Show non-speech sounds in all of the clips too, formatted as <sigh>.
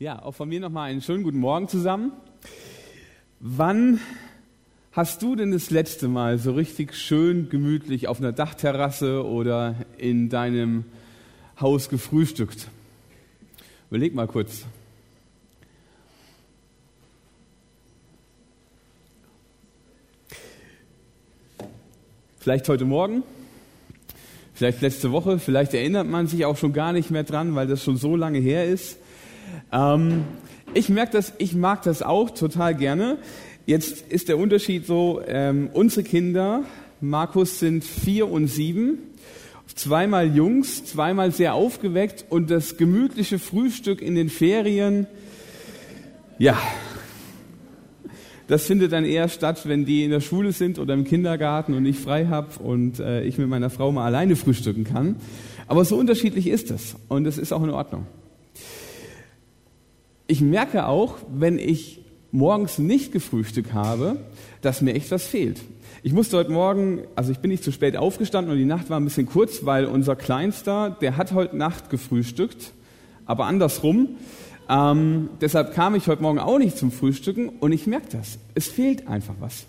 Ja, auch von mir nochmal einen schönen guten Morgen zusammen. Wann hast du denn das letzte Mal so richtig schön gemütlich auf einer Dachterrasse oder in deinem Haus gefrühstückt? Überleg mal kurz. Vielleicht heute Morgen, vielleicht letzte Woche, vielleicht erinnert man sich auch schon gar nicht mehr dran, weil das schon so lange her ist. Ähm, ich merke das, ich mag das auch total gerne. Jetzt ist der Unterschied so, ähm, unsere Kinder, Markus sind vier und sieben, zweimal Jungs, zweimal sehr aufgeweckt und das gemütliche Frühstück in den Ferien, ja, das findet dann eher statt, wenn die in der Schule sind oder im Kindergarten und ich frei habe und äh, ich mit meiner Frau mal alleine frühstücken kann. Aber so unterschiedlich ist es und es ist auch in Ordnung ich merke auch, wenn ich morgens nicht gefrühstückt habe, dass mir echt was fehlt. Ich musste heute Morgen, also ich bin nicht zu spät aufgestanden und die Nacht war ein bisschen kurz, weil unser Kleinster, der hat heute Nacht gefrühstückt, aber andersrum. Ähm, deshalb kam ich heute Morgen auch nicht zum Frühstücken und ich merke das. Es fehlt einfach was.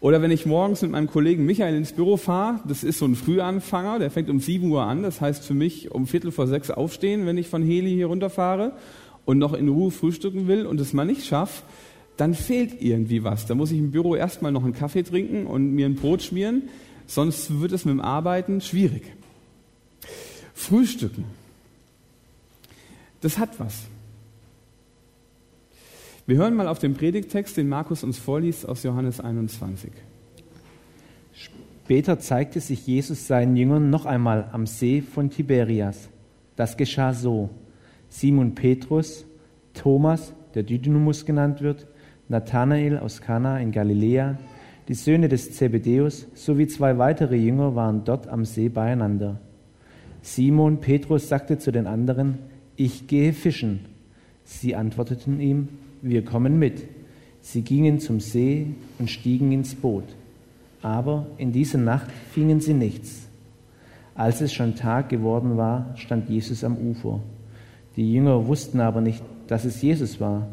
Oder wenn ich morgens mit meinem Kollegen Michael ins Büro fahre, das ist so ein Frühanfanger, der fängt um 7 Uhr an, das heißt für mich um Viertel vor sechs aufstehen, wenn ich von Heli hier runterfahre und noch in Ruhe frühstücken will und es mal nicht schaffe, dann fehlt irgendwie was. Da muss ich im Büro erstmal noch einen Kaffee trinken und mir ein Brot schmieren, sonst wird es mit dem Arbeiten schwierig. Frühstücken, das hat was. Wir hören mal auf den Predigtext, den Markus uns vorliest aus Johannes 21. Später zeigte sich Jesus seinen Jüngern noch einmal am See von Tiberias. Das geschah so. Simon Petrus, Thomas, der Didymus genannt wird, Nathanael aus Kana in Galiläa, die Söhne des Zebedäus sowie zwei weitere Jünger waren dort am See beieinander. Simon Petrus sagte zu den anderen, ich gehe fischen. Sie antworteten ihm, wir kommen mit. Sie gingen zum See und stiegen ins Boot. Aber in dieser Nacht fingen sie nichts. Als es schon Tag geworden war, stand Jesus am Ufer. Die Jünger wussten aber nicht, dass es Jesus war.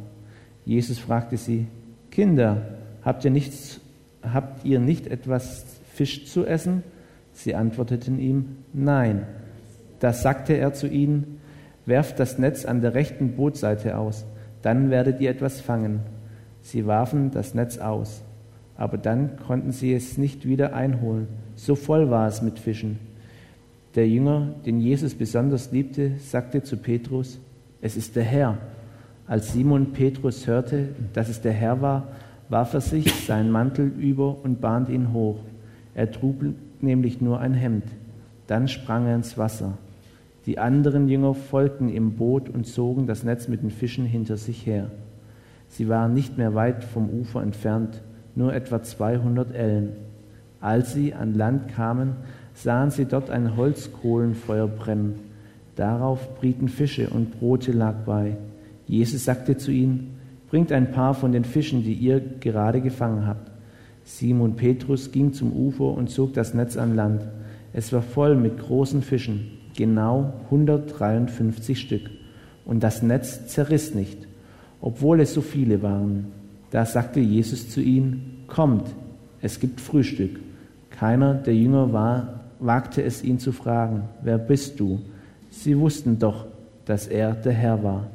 Jesus fragte sie, Kinder, habt ihr, nichts, habt ihr nicht etwas Fisch zu essen? Sie antworteten ihm, nein. Da sagte er zu ihnen, werft das Netz an der rechten Bootseite aus dann werdet ihr etwas fangen. Sie warfen das Netz aus, aber dann konnten sie es nicht wieder einholen. So voll war es mit Fischen. Der Jünger, den Jesus besonders liebte, sagte zu Petrus, es ist der Herr. Als Simon Petrus hörte, dass es der Herr war, warf er sich seinen Mantel über und bahnt ihn hoch. Er trug nämlich nur ein Hemd. Dann sprang er ins Wasser. Die anderen Jünger folgten im Boot und zogen das Netz mit den Fischen hinter sich her. Sie waren nicht mehr weit vom Ufer entfernt, nur etwa 200 Ellen. Als sie an Land kamen, sahen sie dort ein Holzkohlenfeuer brennen. Darauf brieten Fische und Brote lag bei. Jesus sagte zu ihnen, Bringt ein paar von den Fischen, die ihr gerade gefangen habt. Simon Petrus ging zum Ufer und zog das Netz an Land. Es war voll mit großen Fischen genau 153 Stück. Und das Netz zerriss nicht, obwohl es so viele waren. Da sagte Jesus zu ihnen, kommt, es gibt Frühstück. Keiner der Jünger war, wagte es ihn zu fragen, wer bist du? Sie wussten doch, dass er der Herr war.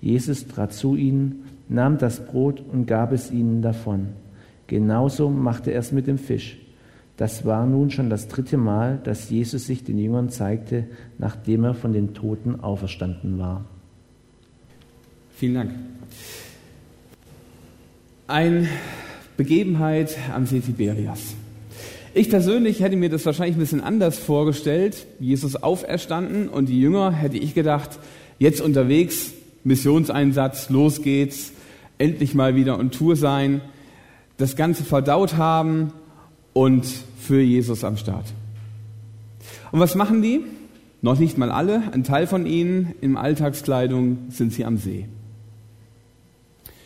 Jesus trat zu ihnen, nahm das Brot und gab es ihnen davon. Genauso machte er es mit dem Fisch. Das war nun schon das dritte Mal, dass Jesus sich den Jüngern zeigte, nachdem er von den Toten auferstanden war. Vielen Dank. Eine Begebenheit am See Tiberias. Ich persönlich hätte mir das wahrscheinlich ein bisschen anders vorgestellt. Jesus auferstanden und die Jünger hätte ich gedacht, jetzt unterwegs, Missionseinsatz, los geht's, endlich mal wieder on Tour sein, das Ganze verdaut haben und für Jesus am Start. Und was machen die? Noch nicht mal alle, ein Teil von ihnen in Alltagskleidung sind sie am See.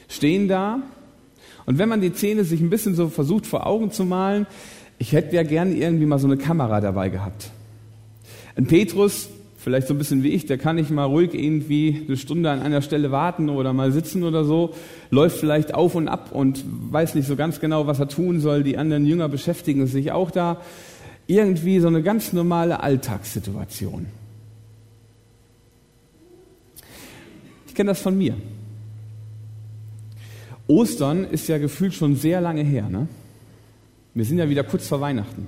Stehen da und wenn man die Szene sich ein bisschen so versucht vor Augen zu malen, ich hätte ja gerne irgendwie mal so eine Kamera dabei gehabt. Ein Petrus vielleicht so ein bisschen wie ich, der kann nicht mal ruhig irgendwie eine Stunde an einer Stelle warten oder mal sitzen oder so, läuft vielleicht auf und ab und weiß nicht so ganz genau, was er tun soll. Die anderen Jünger beschäftigen sich auch da. Irgendwie so eine ganz normale Alltagssituation. Ich kenne das von mir. Ostern ist ja gefühlt schon sehr lange her. Ne? Wir sind ja wieder kurz vor Weihnachten.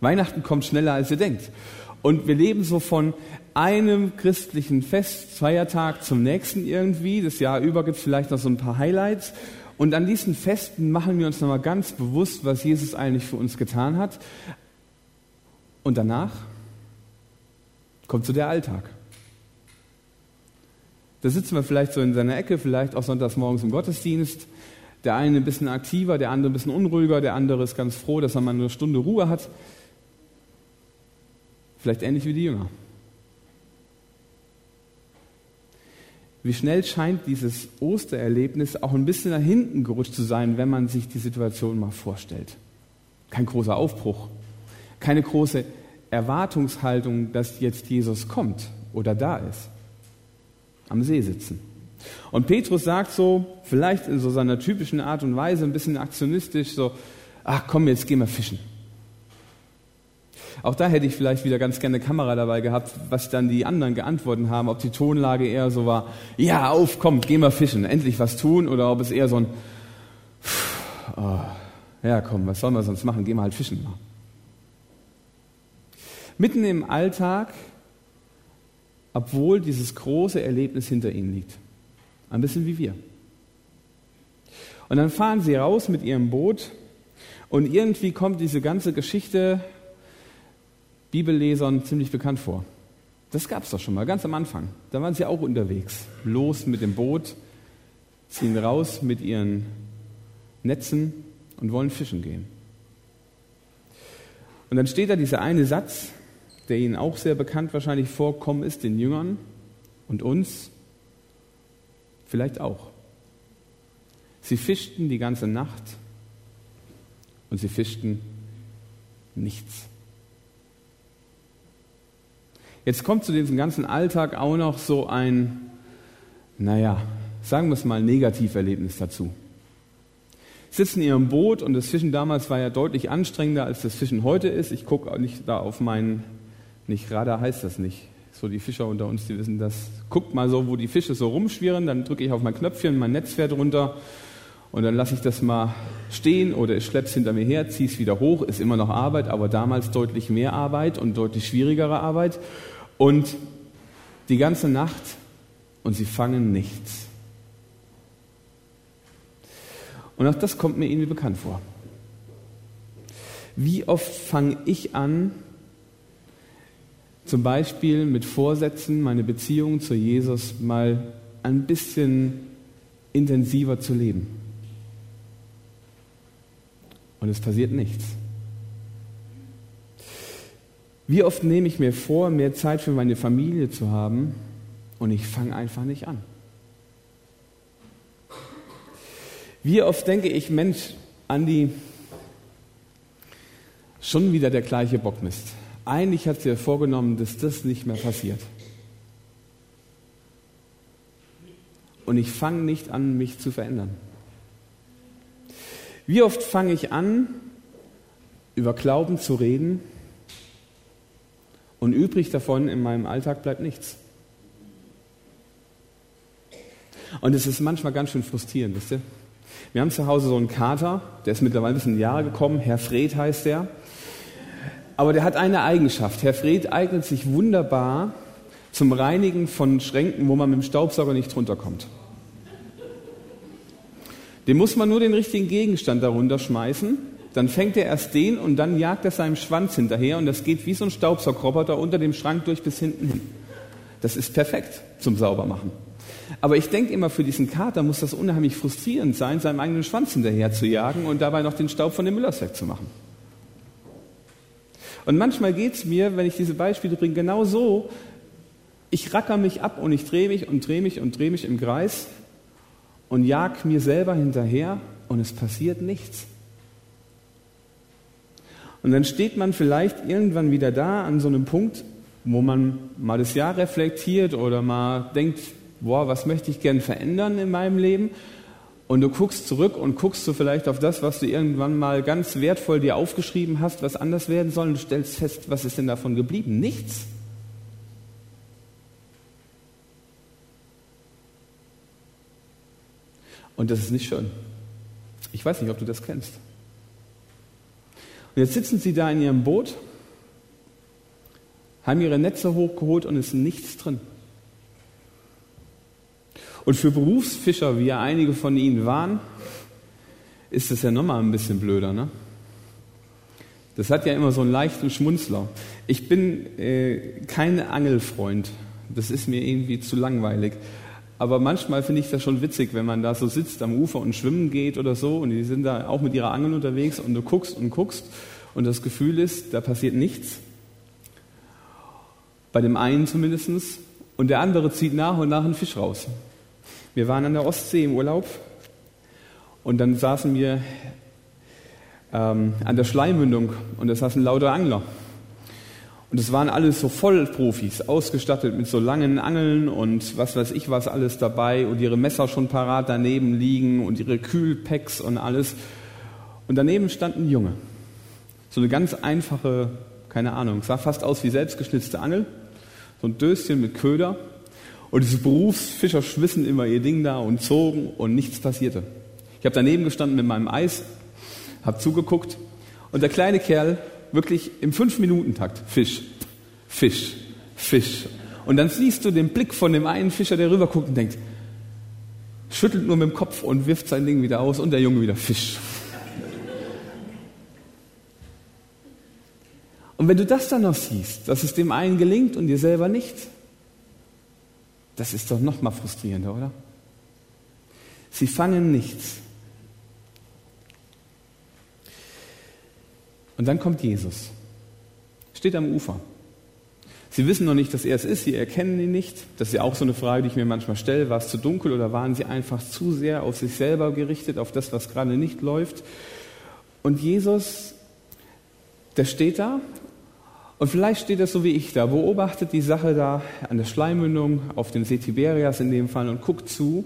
Weihnachten kommt schneller, als ihr denkt. Und wir leben so von einem christlichen Fest, Feiertag zum nächsten irgendwie. Das Jahr über gibt es vielleicht noch so ein paar Highlights. Und an diesen Festen machen wir uns nochmal ganz bewusst, was Jesus eigentlich für uns getan hat. Und danach kommt so der Alltag. Da sitzen wir vielleicht so in seiner Ecke, vielleicht auch sonntags morgens im Gottesdienst. Der eine ein bisschen aktiver, der andere ein bisschen unruhiger, der andere ist ganz froh, dass er mal eine Stunde Ruhe hat. Vielleicht ähnlich wie die Jünger. Wie schnell scheint dieses Ostererlebnis auch ein bisschen nach hinten gerutscht zu sein, wenn man sich die Situation mal vorstellt. Kein großer Aufbruch, keine große Erwartungshaltung, dass jetzt Jesus kommt oder da ist am See sitzen. Und Petrus sagt so, vielleicht in so seiner typischen Art und Weise, ein bisschen aktionistisch, so, ach komm, jetzt gehen wir fischen. Auch da hätte ich vielleicht wieder ganz gerne eine Kamera dabei gehabt, was dann die anderen geantwortet haben, ob die Tonlage eher so war, ja, auf, komm, gehen wir fischen, endlich was tun, oder ob es eher so ein, oh, ja, komm, was sollen wir sonst machen, gehen wir halt fischen. Mitten im Alltag obwohl dieses große Erlebnis hinter ihnen liegt. Ein bisschen wie wir. Und dann fahren sie raus mit ihrem Boot und irgendwie kommt diese ganze Geschichte Bibellesern ziemlich bekannt vor. Das gab es doch schon mal, ganz am Anfang. Da waren sie auch unterwegs. Los mit dem Boot, ziehen raus mit ihren Netzen und wollen fischen gehen. Und dann steht da dieser eine Satz, der Ihnen auch sehr bekannt wahrscheinlich vorkommen ist, den Jüngern und uns vielleicht auch. Sie fischten die ganze Nacht und sie fischten nichts. Jetzt kommt zu diesem ganzen Alltag auch noch so ein, naja, sagen wir es mal, Negativerlebnis dazu. Sitzen in ihrem Boot und das Fischen damals war ja deutlich anstrengender, als das Fischen heute ist. Ich gucke auch nicht da auf meinen nicht Radar heißt das nicht. So die Fischer unter uns, die wissen das. Guckt mal so, wo die Fische so rumschwirren, dann drücke ich auf mein Knöpfchen, mein Netz fährt runter und dann lasse ich das mal stehen oder ich schleppe es hinter mir her, ziehe es wieder hoch, ist immer noch Arbeit, aber damals deutlich mehr Arbeit und deutlich schwierigere Arbeit. Und die ganze Nacht und sie fangen nichts. Und auch das kommt mir irgendwie bekannt vor. Wie oft fange ich an, zum Beispiel mit Vorsätzen, meine Beziehung zu Jesus mal ein bisschen intensiver zu leben. Und es passiert nichts. Wie oft nehme ich mir vor, mehr Zeit für meine Familie zu haben und ich fange einfach nicht an? Wie oft denke ich, Mensch, Andi, schon wieder der gleiche Bockmist eigentlich hat sie ja vorgenommen, dass das nicht mehr passiert. Und ich fange nicht an, mich zu verändern. Wie oft fange ich an, über Glauben zu reden und übrig davon in meinem Alltag bleibt nichts. Und es ist manchmal ganz schön frustrierend, wisst ihr? Wir haben zu Hause so einen Kater, der ist mittlerweile ein bisschen Jahre gekommen, Herr Fred heißt der. Aber der hat eine Eigenschaft. Herr Fred eignet sich wunderbar zum Reinigen von Schränken, wo man mit dem Staubsauger nicht drunter kommt. Dem muss man nur den richtigen Gegenstand darunter schmeißen, dann fängt er erst den und dann jagt er seinem Schwanz hinterher und das geht wie so ein Staubsaugroboter unter dem Schrank durch bis hinten hin. Das ist perfekt zum Saubermachen. Aber ich denke immer, für diesen Kater muss das unheimlich frustrierend sein, seinem eigenen Schwanz hinterher zu jagen und dabei noch den Staub von dem Müllerssack zu machen. Und manchmal geht es mir, wenn ich diese Beispiele bringe, genau so. Ich racker mich ab und ich drehe mich und drehe mich und drehe mich im Kreis und jag mir selber hinterher und es passiert nichts. Und dann steht man vielleicht irgendwann wieder da an so einem Punkt, wo man mal das Jahr reflektiert oder mal denkt, boah, was möchte ich gern verändern in meinem Leben? Und du guckst zurück und guckst du vielleicht auf das, was du irgendwann mal ganz wertvoll dir aufgeschrieben hast, was anders werden soll, und stellst fest, was ist denn davon geblieben? Nichts. Und das ist nicht schön. Ich weiß nicht, ob du das kennst. Und jetzt sitzen sie da in ihrem Boot, haben ihre Netze hochgeholt und ist nichts drin. Und für Berufsfischer, wie ja einige von ihnen waren, ist es ja nochmal ein bisschen blöder. Ne? Das hat ja immer so einen leichten Schmunzler. Ich bin äh, kein Angelfreund. Das ist mir irgendwie zu langweilig. Aber manchmal finde ich das schon witzig, wenn man da so sitzt am Ufer und schwimmen geht oder so und die sind da auch mit ihrer Angel unterwegs und du guckst und guckst und das Gefühl ist, da passiert nichts. Bei dem einen zumindest. Und der andere zieht nach und nach einen Fisch raus. Wir waren an der Ostsee im Urlaub und dann saßen wir ähm, an der Schleimündung und da saßen lauter Angler. Und es waren alles so Vollprofis, ausgestattet mit so langen Angeln und was weiß ich was alles dabei und ihre Messer schon parat daneben liegen und ihre Kühlpacks und alles. Und daneben stand ein Junge. So eine ganz einfache, keine Ahnung, sah fast aus wie selbstgeschnitzte Angel. So ein Döschen mit Köder. Und diese Berufsfischer schwissen immer ihr Ding da und zogen und nichts passierte. Ich habe daneben gestanden mit meinem Eis, habe zugeguckt und der kleine Kerl wirklich im Fünf-Minuten-Takt Fisch, Fisch, Fisch. Und dann siehst du den Blick von dem einen Fischer, der rüber guckt und denkt, schüttelt nur mit dem Kopf und wirft sein Ding wieder aus und der Junge wieder Fisch. Und wenn du das dann noch siehst, dass es dem einen gelingt und dir selber nicht, das ist doch noch mal frustrierender, oder? Sie fangen nichts. Und dann kommt Jesus, steht am Ufer. Sie wissen noch nicht, dass er es ist, sie erkennen ihn nicht. Das ist ja auch so eine Frage, die ich mir manchmal stelle. War es zu dunkel oder waren sie einfach zu sehr auf sich selber gerichtet, auf das, was gerade nicht läuft? Und Jesus, der steht da und vielleicht steht er so wie ich da, beobachtet die Sache da an der Schleimmündung, auf dem See Tiberias in dem Fall und guckt zu.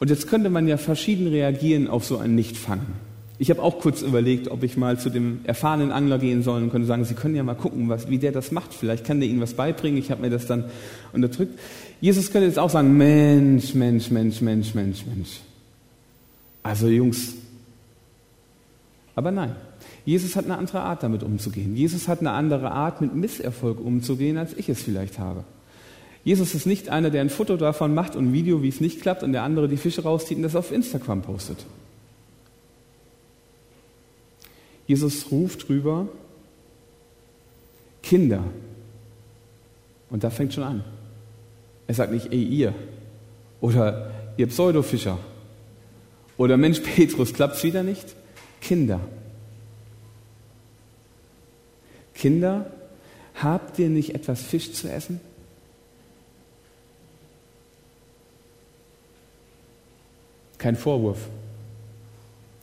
Und jetzt könnte man ja verschieden reagieren auf so ein Nichtfangen. Ich habe auch kurz überlegt, ob ich mal zu dem erfahrenen Angler gehen soll und könnte sagen, Sie können ja mal gucken, was, wie der das macht. Vielleicht kann der Ihnen was beibringen. Ich habe mir das dann unterdrückt. Jesus könnte jetzt auch sagen, Mensch, Mensch, Mensch, Mensch, Mensch, Mensch. Also Jungs. Aber nein. Jesus hat eine andere Art, damit umzugehen. Jesus hat eine andere Art, mit Misserfolg umzugehen, als ich es vielleicht habe. Jesus ist nicht einer, der ein Foto davon macht und ein Video, wie es nicht klappt, und der andere die Fische rauszieht und das auf Instagram postet. Jesus ruft drüber, Kinder. Und da fängt schon an. Er sagt nicht, ey, ihr. Oder ihr Pseudofischer. Oder Mensch, Petrus, klappt's wieder nicht? Kinder. Kinder, habt ihr nicht etwas Fisch zu essen? Kein Vorwurf.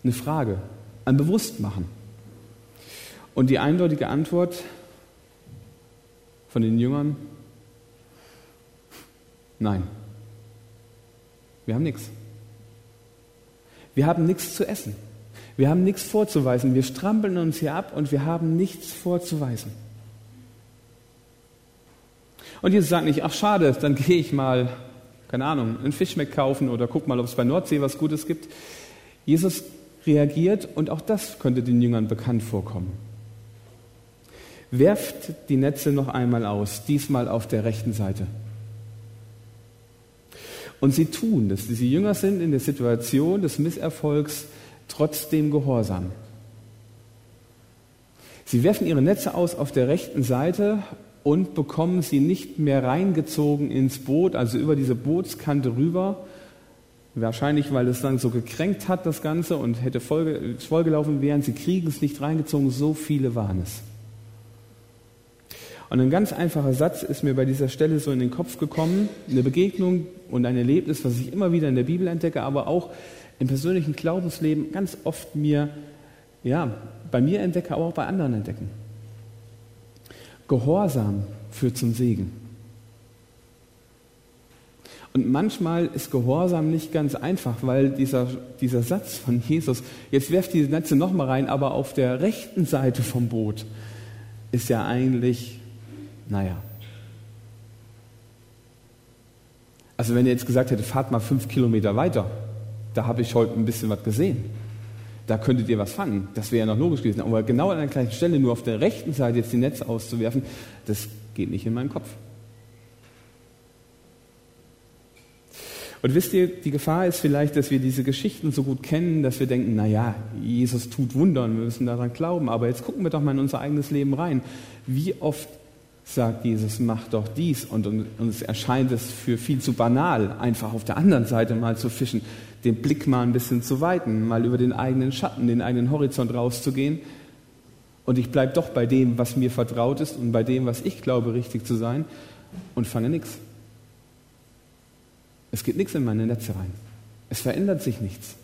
Eine Frage. Ein Bewusstmachen. Und die eindeutige Antwort von den Jüngern, nein, wir haben nichts. Wir haben nichts zu essen. Wir haben nichts vorzuweisen. Wir strampeln uns hier ab und wir haben nichts vorzuweisen. Und Jesus sagt nicht, ach schade, dann <laughs> gehe ich mal, keine Ahnung, einen Fischmeck kaufen oder guck mal, ob es bei Nordsee was Gutes gibt. Jesus reagiert und auch das könnte den Jüngern bekannt vorkommen. Werft die Netze noch einmal aus, diesmal auf der rechten Seite. Und sie tun das. Diese Jünger sind in der Situation des Misserfolgs trotzdem gehorsam. Sie werfen ihre Netze aus auf der rechten Seite und bekommen sie nicht mehr reingezogen ins Boot, also über diese Bootskante rüber. Wahrscheinlich, weil es dann so gekränkt hat, das Ganze, und hätte vollgelaufen wären. Sie kriegen es nicht reingezogen, so viele waren es. Und ein ganz einfacher Satz ist mir bei dieser Stelle so in den Kopf gekommen. Eine Begegnung und ein Erlebnis, was ich immer wieder in der Bibel entdecke, aber auch im persönlichen Glaubensleben ganz oft mir, ja, bei mir entdecke, aber auch bei anderen entdecken. Gehorsam führt zum Segen. Und manchmal ist Gehorsam nicht ganz einfach, weil dieser, dieser Satz von Jesus, jetzt werft die Netze nochmal rein, aber auf der rechten Seite vom Boot ist ja eigentlich, naja. Also wenn er jetzt gesagt hätte, fahrt mal fünf Kilometer weiter, da habe ich heute ein bisschen was gesehen. Da könntet ihr was fangen. Das wäre ja noch logisch gewesen. Aber genau an der gleichen Stelle, nur auf der rechten Seite jetzt die Netze auszuwerfen, das geht nicht in meinen Kopf. Und wisst ihr, die Gefahr ist vielleicht, dass wir diese Geschichten so gut kennen, dass wir denken, na ja, Jesus tut Wunder und wir müssen daran glauben. Aber jetzt gucken wir doch mal in unser eigenes Leben rein. Wie oft sagt Jesus, mach doch dies und uns erscheint es für viel zu banal, einfach auf der anderen Seite mal zu fischen, den Blick mal ein bisschen zu weiten, mal über den eigenen Schatten, den eigenen Horizont rauszugehen. Und ich bleibe doch bei dem, was mir vertraut ist und bei dem, was ich glaube, richtig zu sein und fange nichts. Es geht nichts in meine Netze rein. Es verändert sich nichts.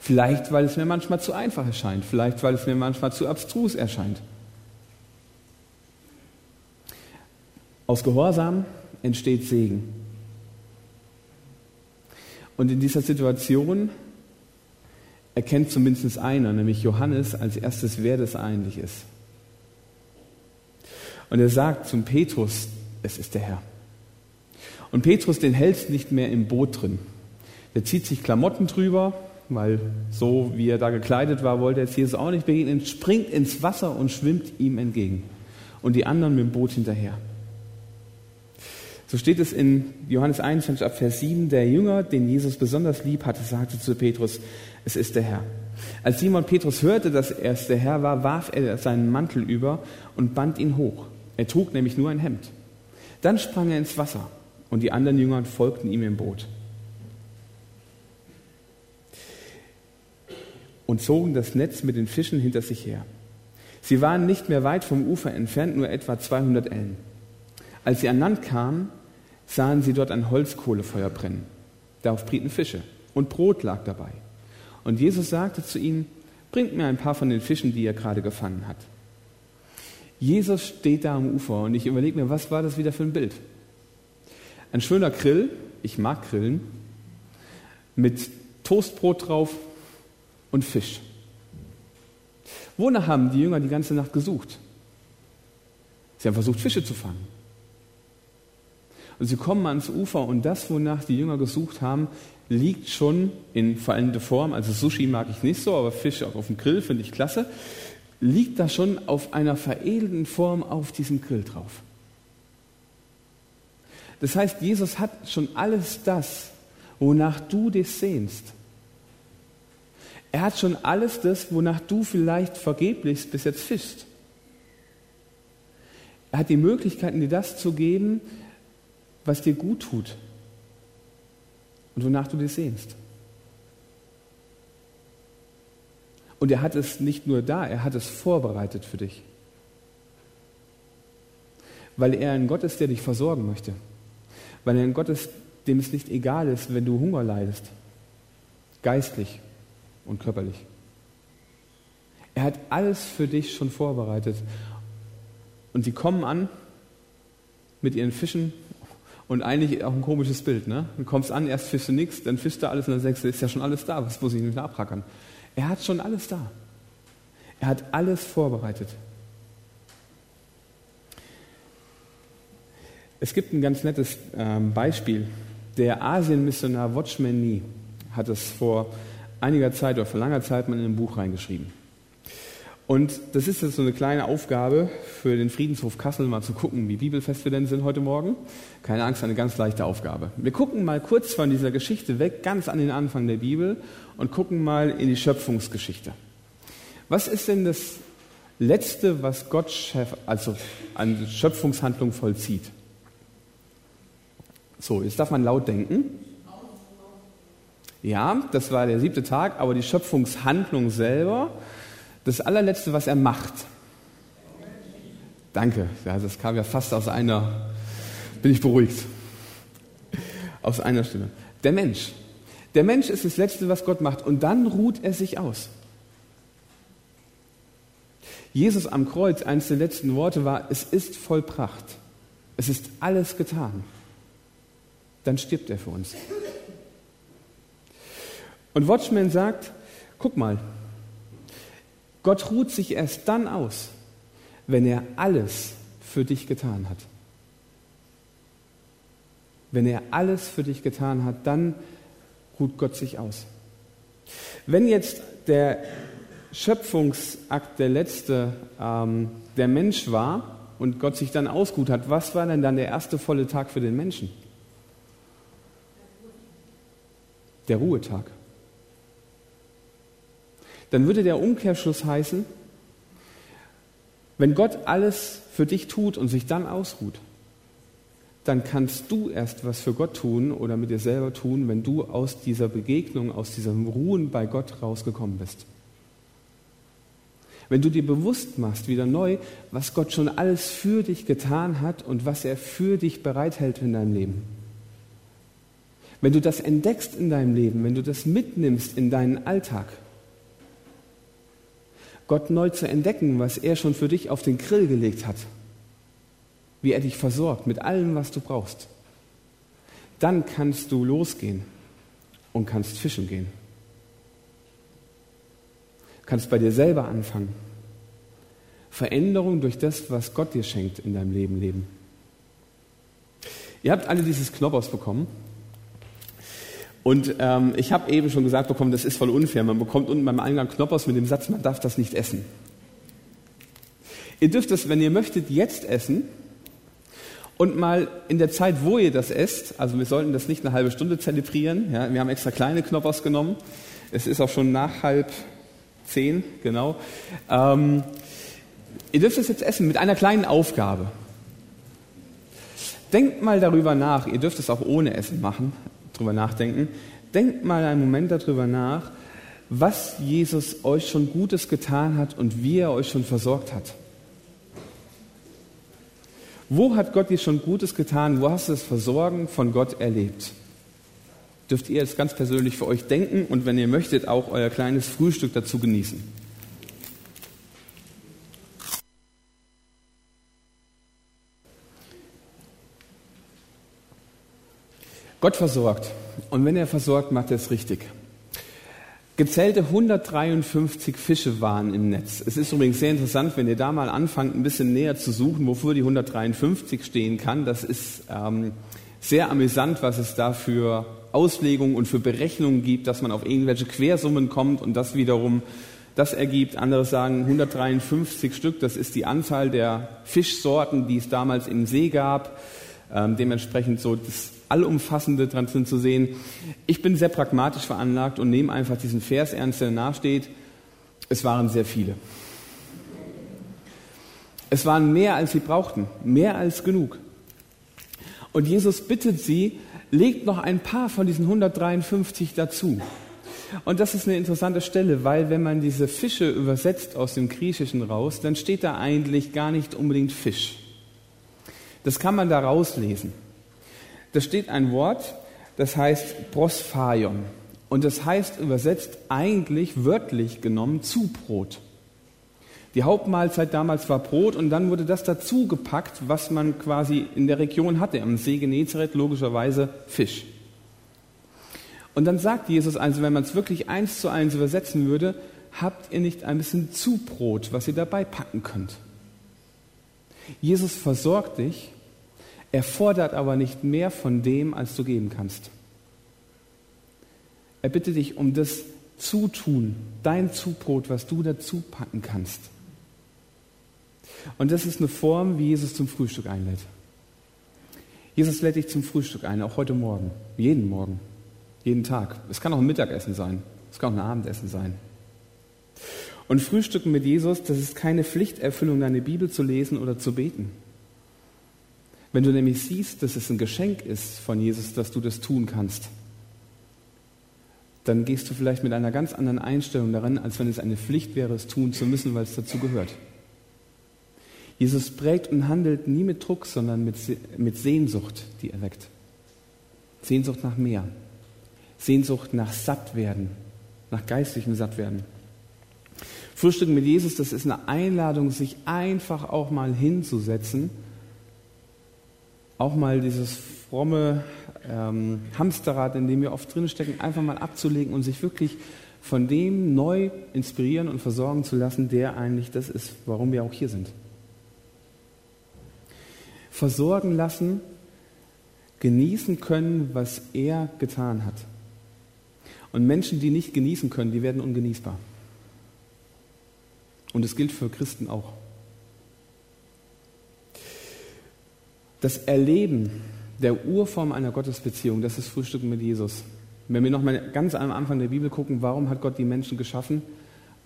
Vielleicht, weil es mir manchmal zu einfach erscheint. Vielleicht, weil es mir manchmal zu abstrus erscheint. Aus Gehorsam entsteht Segen. Und in dieser Situation erkennt zumindest einer, nämlich Johannes, als erstes, wer das eigentlich ist. Und er sagt zum Petrus, es ist der Herr. Und Petrus, den hältst nicht mehr im Boot drin. Der zieht sich Klamotten drüber, weil so wie er da gekleidet war, wollte er jetzt Jesus auch nicht begegnen, springt ins Wasser und schwimmt ihm entgegen. Und die anderen mit dem Boot hinterher. So steht es in Johannes 21 ab Vers 7, der Jünger, den Jesus besonders lieb hatte, sagte zu Petrus, es ist der Herr. Als Simon Petrus hörte, dass er es der Herr war, warf er seinen Mantel über und band ihn hoch. Er trug nämlich nur ein Hemd. Dann sprang er ins Wasser und die anderen Jünger folgten ihm im Boot. Und zogen das Netz mit den Fischen hinter sich her. Sie waren nicht mehr weit vom Ufer entfernt, nur etwa 200 Ellen. Als sie an Land kamen, sahen sie dort ein Holzkohlefeuer brennen. Darauf brieten Fische und Brot lag dabei. Und Jesus sagte zu ihnen, bringt mir ein paar von den Fischen, die ihr gerade gefangen habt. Jesus steht da am Ufer und ich überlege mir, was war das wieder für ein Bild? Ein schöner Grill, ich mag Grillen, mit Toastbrot drauf und Fisch. Wonach haben die Jünger die ganze Nacht gesucht? Sie haben versucht, Fische zu fangen. Und sie kommen ans Ufer und das, wonach die Jünger gesucht haben, liegt schon in veränderte Form. Also Sushi mag ich nicht so, aber Fisch auch auf dem Grill finde ich klasse. Liegt da schon auf einer veredelten Form auf diesem Grill drauf. Das heißt, Jesus hat schon alles das, wonach du dich sehnst. Er hat schon alles das, wonach du vielleicht vergeblich bis jetzt fischst. Er hat die Möglichkeiten, dir das zu geben, was dir gut tut und wonach du dich sehnst. Und er hat es nicht nur da, er hat es vorbereitet für dich. Weil er ein Gott ist, der dich versorgen möchte. Weil er ein Gott ist, dem es nicht egal ist, wenn du Hunger leidest. Geistlich und körperlich. Er hat alles für dich schon vorbereitet. Und sie kommen an mit ihren Fischen und eigentlich auch ein komisches Bild. Ne? Du kommst an, erst fischst du nichts, dann fischst du alles und dann sagst du, ist ja schon alles da, was muss ich nicht mehr abrackern? Er hat schon alles da. Er hat alles vorbereitet. Es gibt ein ganz nettes ähm, Beispiel. Der Asien-Missionar Watchman Nee hat es vor einiger Zeit oder vor langer Zeit mal in ein Buch reingeschrieben. Und das ist jetzt so eine kleine Aufgabe für den Friedenshof Kassel, mal zu gucken, wie bibelfest wir denn sind heute Morgen. Keine Angst, eine ganz leichte Aufgabe. Wir gucken mal kurz von dieser Geschichte weg, ganz an den Anfang der Bibel und gucken mal in die Schöpfungsgeschichte. Was ist denn das Letzte, was Gott also an Schöpfungshandlung vollzieht? So, jetzt darf man laut denken. Ja, das war der siebte Tag, aber die Schöpfungshandlung selber das allerletzte, was er macht. Danke, ja, das kam ja fast aus einer, bin ich beruhigt, aus einer Stimme. Der Mensch. Der Mensch ist das Letzte, was Gott macht und dann ruht er sich aus. Jesus am Kreuz, eines der letzten Worte war, es ist vollbracht. Es ist alles getan. Dann stirbt er für uns. Und Watchman sagt, guck mal, Gott ruht sich erst dann aus, wenn er alles für dich getan hat. Wenn er alles für dich getan hat, dann ruht Gott sich aus. Wenn jetzt der Schöpfungsakt der letzte ähm, der Mensch war und Gott sich dann ausgeruht hat, was war denn dann der erste volle Tag für den Menschen? Der Ruhetag. Dann würde der Umkehrschluss heißen, wenn Gott alles für dich tut und sich dann ausruht, dann kannst du erst was für Gott tun oder mit dir selber tun, wenn du aus dieser Begegnung, aus diesem Ruhen bei Gott rausgekommen bist. Wenn du dir bewusst machst, wieder neu, was Gott schon alles für dich getan hat und was er für dich bereithält in deinem Leben. Wenn du das entdeckst in deinem Leben, wenn du das mitnimmst in deinen Alltag, Gott neu zu entdecken, was er schon für dich auf den Grill gelegt hat wie er dich versorgt mit allem, was du brauchst, dann kannst du losgehen und kannst fischen gehen. Kannst bei dir selber anfangen. Veränderung durch das, was Gott dir schenkt in deinem Leben leben. Ihr habt alle dieses Knoppers bekommen. Und ähm, ich habe eben schon gesagt bekommen, das ist voll unfair. Man bekommt unten beim Eingang Knoppers mit dem Satz, man darf das nicht essen. Ihr dürft es, wenn ihr möchtet, jetzt essen. Und mal in der Zeit, wo ihr das esst, also wir sollten das nicht eine halbe Stunde zelebrieren, ja, wir haben extra kleine Knoppers genommen, es ist auch schon nach halb zehn, genau. Ähm, ihr dürft es jetzt essen mit einer kleinen Aufgabe. Denkt mal darüber nach, ihr dürft es auch ohne Essen machen, darüber nachdenken. Denkt mal einen Moment darüber nach, was Jesus euch schon Gutes getan hat und wie er euch schon versorgt hat. Wo hat Gott dir schon Gutes getan? Wo hast du das Versorgen von Gott erlebt? Dürft ihr jetzt ganz persönlich für euch denken und wenn ihr möchtet, auch euer kleines Frühstück dazu genießen. Gott versorgt. Und wenn er versorgt, macht er es richtig. Gezählte 153 Fische waren im Netz. Es ist übrigens sehr interessant, wenn ihr da mal anfangt, ein bisschen näher zu suchen, wofür die 153 stehen kann. Das ist ähm, sehr amüsant, was es da für Auslegungen und für Berechnungen gibt, dass man auf irgendwelche Quersummen kommt und das wiederum das ergibt. Andere sagen 153 Stück, das ist die Anzahl der Fischsorten, die es damals im See gab. Ähm, dementsprechend so das Allumfassende dran zu sehen. Ich bin sehr pragmatisch veranlagt und nehme einfach diesen Vers ernst, der danach steht. Es waren sehr viele. Es waren mehr, als sie brauchten, mehr als genug. Und Jesus bittet sie, legt noch ein paar von diesen 153 dazu. Und das ist eine interessante Stelle, weil wenn man diese Fische übersetzt aus dem Griechischen raus, dann steht da eigentlich gar nicht unbedingt Fisch. Das kann man da rauslesen. Da steht ein Wort, das heißt Prosphaion. Und das heißt übersetzt eigentlich wörtlich genommen Zubrot. Die Hauptmahlzeit damals war Brot und dann wurde das dazu gepackt, was man quasi in der Region hatte. Am See Genezareth logischerweise Fisch. Und dann sagt Jesus also, wenn man es wirklich eins zu eins übersetzen würde, habt ihr nicht ein bisschen Zubrot, was ihr dabei packen könnt. Jesus versorgt dich er fordert aber nicht mehr von dem, als du geben kannst. Er bittet dich um das Zutun, dein Zubrot, was du dazu packen kannst. Und das ist eine Form, wie Jesus zum Frühstück einlädt. Jesus lädt dich zum Frühstück ein, auch heute Morgen, jeden Morgen, jeden Tag. Es kann auch ein Mittagessen sein, es kann auch ein Abendessen sein. Und Frühstücken mit Jesus, das ist keine Pflichterfüllung, deine Bibel zu lesen oder zu beten. Wenn du nämlich siehst, dass es ein Geschenk ist von Jesus, dass du das tun kannst, dann gehst du vielleicht mit einer ganz anderen Einstellung daran, als wenn es eine Pflicht wäre, es tun zu müssen, weil es dazu gehört. Jesus prägt und handelt nie mit Druck, sondern mit, mit Sehnsucht, die er weckt. Sehnsucht nach mehr. Sehnsucht nach Sattwerden, nach geistlichem Sattwerden. Frühstücken mit Jesus, das ist eine Einladung, sich einfach auch mal hinzusetzen, auch mal dieses fromme ähm, Hamsterrad, in dem wir oft drinstecken, einfach mal abzulegen und sich wirklich von dem neu inspirieren und versorgen zu lassen, der eigentlich das ist, warum wir auch hier sind. Versorgen lassen, genießen können, was er getan hat. Und Menschen, die nicht genießen können, die werden ungenießbar. Und das gilt für Christen auch. Das Erleben der Urform einer Gottesbeziehung, das ist Frühstücken mit Jesus. Wenn wir nochmal ganz am Anfang der Bibel gucken, warum hat Gott die Menschen geschaffen?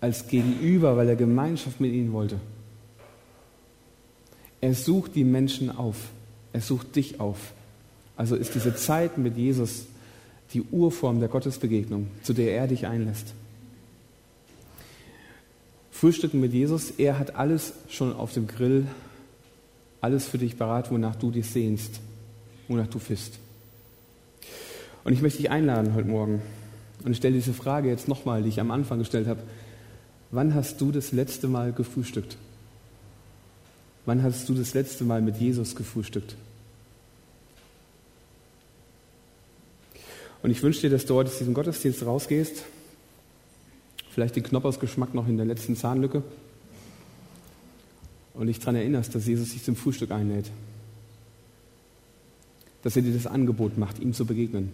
Als Gegenüber, weil er Gemeinschaft mit ihnen wollte. Er sucht die Menschen auf. Er sucht dich auf. Also ist diese Zeit mit Jesus die Urform der Gottesbegegnung, zu der er dich einlässt. Frühstücken mit Jesus, er hat alles schon auf dem Grill, alles für dich parat, wonach du dich sehnst, wonach du fisst. Und ich möchte dich einladen heute Morgen und ich stelle diese Frage jetzt nochmal, die ich am Anfang gestellt habe. Wann hast du das letzte Mal gefrühstückt? Wann hast du das letzte Mal mit Jesus gefrühstückt? Und ich wünsche dir, dass du heute aus diesem Gottesdienst rausgehst, vielleicht den Knoppersgeschmack noch in der letzten Zahnlücke und dich daran erinnerst, dass Jesus dich zum Frühstück einlädt. Dass er dir das Angebot macht, ihm zu begegnen.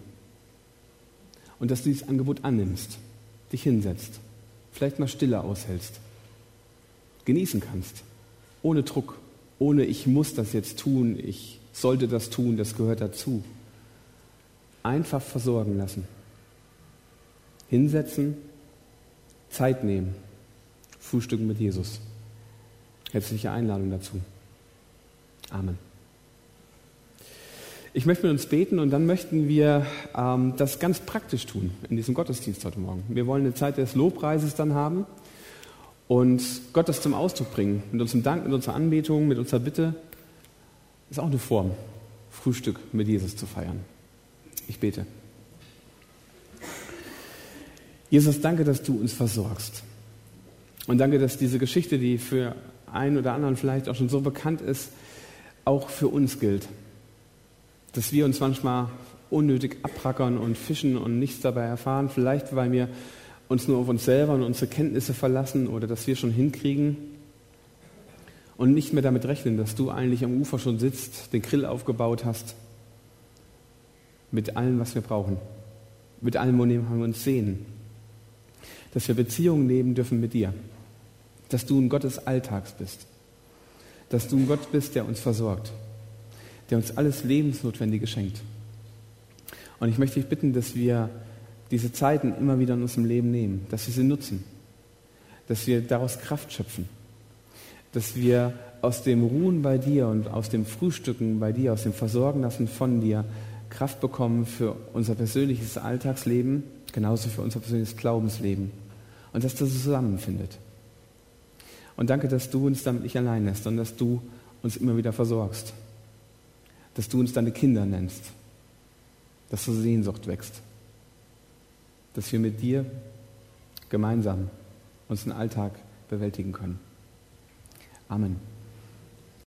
Und dass du dieses Angebot annimmst, dich hinsetzt, vielleicht mal Stille aushältst, genießen kannst, ohne Druck, ohne ich muss das jetzt tun, ich sollte das tun, das gehört dazu einfach versorgen lassen. Hinsetzen, Zeit nehmen, frühstücken mit Jesus. Herzliche Einladung dazu. Amen. Ich möchte mit uns beten und dann möchten wir ähm, das ganz praktisch tun in diesem Gottesdienst heute Morgen. Wir wollen eine Zeit des Lobpreises dann haben und Gott das zum Ausdruck bringen. Mit unserem Dank, mit unserer Anbetung, mit unserer Bitte. Ist auch eine Form, Frühstück mit Jesus zu feiern. Ich bete. Jesus, danke, dass du uns versorgst. Und danke, dass diese Geschichte, die für einen oder anderen vielleicht auch schon so bekannt ist, auch für uns gilt. Dass wir uns manchmal unnötig abrackern und fischen und nichts dabei erfahren, vielleicht weil wir uns nur auf uns selber und unsere Kenntnisse verlassen oder dass wir schon hinkriegen und nicht mehr damit rechnen, dass du eigentlich am Ufer schon sitzt, den Grill aufgebaut hast mit allem, was wir brauchen, mit allem, worin wir uns sehen, dass wir Beziehungen leben dürfen mit dir, dass du ein Gott des Alltags bist, dass du ein Gott bist, der uns versorgt, der uns alles Lebensnotwendige schenkt. Und ich möchte dich bitten, dass wir diese Zeiten immer wieder in unserem Leben nehmen, dass wir sie nutzen, dass wir daraus Kraft schöpfen, dass wir aus dem Ruhen bei dir und aus dem Frühstücken bei dir, aus dem Versorgen lassen von dir, Kraft bekommen für unser persönliches Alltagsleben, genauso für unser persönliches Glaubensleben. Und dass das zusammenfindet. Und danke, dass du uns damit nicht allein lässt, sondern dass du uns immer wieder versorgst. Dass du uns deine Kinder nennst. Dass so Sehnsucht wächst. Dass wir mit dir gemeinsam unseren Alltag bewältigen können. Amen.